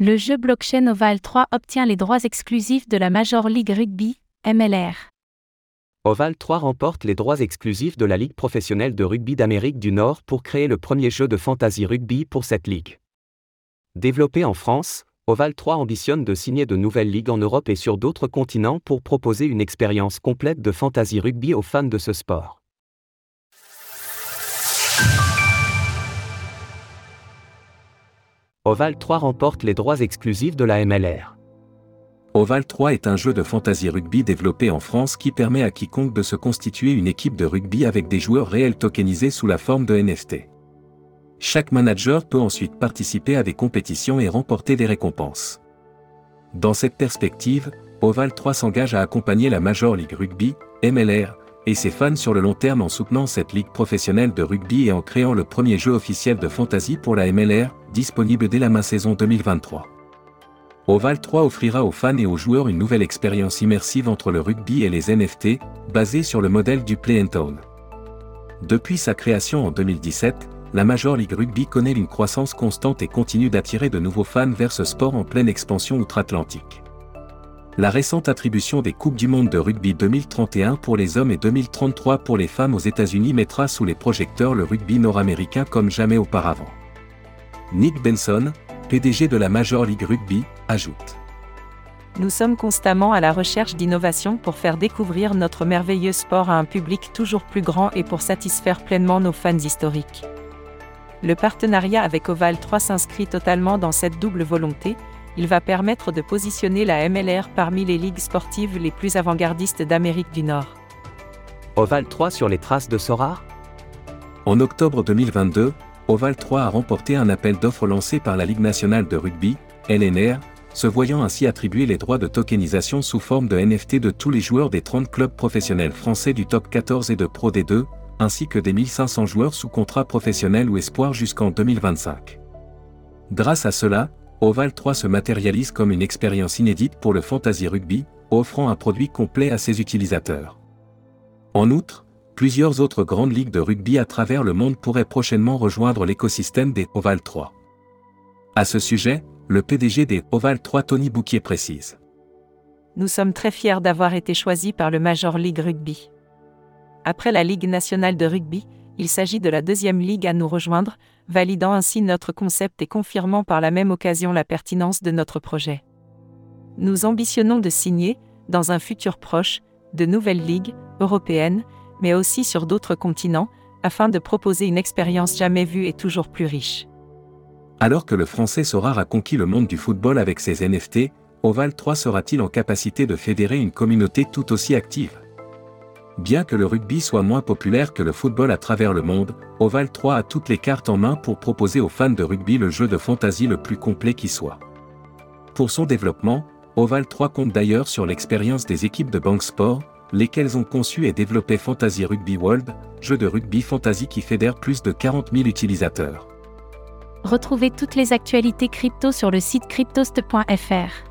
Le jeu blockchain Oval 3 obtient les droits exclusifs de la Major League Rugby, MLR. Oval 3 remporte les droits exclusifs de la Ligue professionnelle de rugby d'Amérique du Nord pour créer le premier jeu de fantasy rugby pour cette ligue. Développé en France, Oval 3 ambitionne de signer de nouvelles ligues en Europe et sur d'autres continents pour proposer une expérience complète de fantasy rugby aux fans de ce sport. Oval 3 remporte les droits exclusifs de la MLR. Oval 3 est un jeu de fantasy rugby développé en France qui permet à quiconque de se constituer une équipe de rugby avec des joueurs réels tokenisés sous la forme de NFT. Chaque manager peut ensuite participer à des compétitions et remporter des récompenses. Dans cette perspective, Oval 3 s'engage à accompagner la Major League Rugby, MLR, et ses fans sur le long terme en soutenant cette ligue professionnelle de rugby et en créant le premier jeu officiel de fantasy pour la MLR, disponible dès la main saison 2023. Oval 3 offrira aux fans et aux joueurs une nouvelle expérience immersive entre le rugby et les NFT, basée sur le modèle du Play and Town. Depuis sa création en 2017, la Major League Rugby connaît une croissance constante et continue d'attirer de nouveaux fans vers ce sport en pleine expansion outre-Atlantique. La récente attribution des Coupes du Monde de rugby 2031 pour les hommes et 2033 pour les femmes aux États-Unis mettra sous les projecteurs le rugby nord-américain comme jamais auparavant. Nick Benson, PDG de la Major League Rugby, ajoute. Nous sommes constamment à la recherche d'innovations pour faire découvrir notre merveilleux sport à un public toujours plus grand et pour satisfaire pleinement nos fans historiques. Le partenariat avec Oval 3 s'inscrit totalement dans cette double volonté, il va permettre de positionner la MLR parmi les ligues sportives les plus avant-gardistes d'Amérique du Nord. Oval 3 sur les traces de Sora? En octobre 2022, Oval 3 a remporté un appel d'offres lancé par la Ligue nationale de rugby, LNR, se voyant ainsi attribuer les droits de tokenisation sous forme de NFT de tous les joueurs des 30 clubs professionnels français du top 14 et de Pro D2, ainsi que des 1500 joueurs sous contrat professionnel ou espoir jusqu'en 2025. Grâce à cela, Oval 3 se matérialise comme une expérience inédite pour le fantasy rugby, offrant un produit complet à ses utilisateurs. En outre, plusieurs autres grandes ligues de rugby à travers le monde pourraient prochainement rejoindre l'écosystème des Oval 3. À ce sujet, le PDG des Oval 3 Tony Bouquier précise. Nous sommes très fiers d'avoir été choisis par le Major League Rugby. Après la Ligue nationale de rugby, il s'agit de la deuxième ligue à nous rejoindre, validant ainsi notre concept et confirmant par la même occasion la pertinence de notre projet. Nous ambitionnons de signer, dans un futur proche, de nouvelles ligues, européennes, mais aussi sur d'autres continents, afin de proposer une expérience jamais vue et toujours plus riche. Alors que le français Sorar a conquis le monde du football avec ses NFT, Oval 3 sera-t-il en capacité de fédérer une communauté tout aussi active? Bien que le rugby soit moins populaire que le football à travers le monde, Oval 3 a toutes les cartes en main pour proposer aux fans de rugby le jeu de fantasy le plus complet qui soit. Pour son développement, Oval 3 compte d'ailleurs sur l'expérience des équipes de Bank Sport, lesquelles ont conçu et développé Fantasy Rugby World, jeu de rugby fantasy qui fédère plus de 40 000 utilisateurs. Retrouvez toutes les actualités crypto sur le site cryptost.fr.